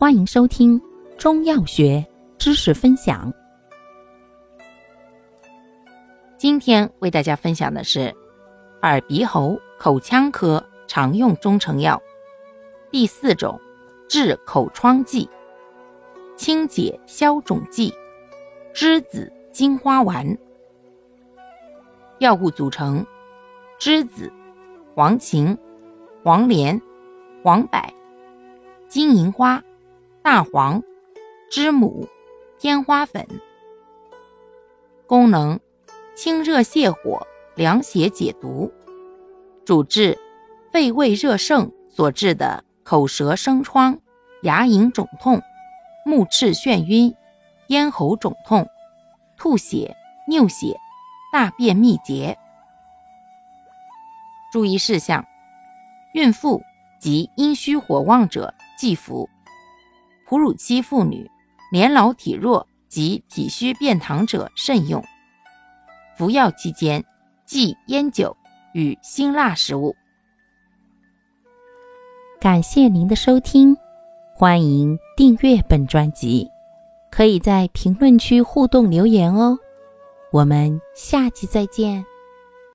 欢迎收听中药学知识分享。今天为大家分享的是耳鼻喉口腔科常用中成药第四种治口疮剂——清解消肿剂栀子金花丸。药物组成：栀子、黄芩、黄连、黄柏、金银花、大黄、知母、天花粉。功能：清热泻火、凉血解毒，主治肺胃热盛所致的口舌生疮、牙龈肿痛、目赤眩晕、咽喉肿痛、吐血、尿血。大便秘结，注意事项：孕妇及阴虚火旺者忌服；哺乳期妇女、年老体弱及体虚便溏者慎用。服药期间忌烟酒与辛辣食物。感谢您的收听，欢迎订阅本专辑，可以在评论区互动留言哦。我们下期再见。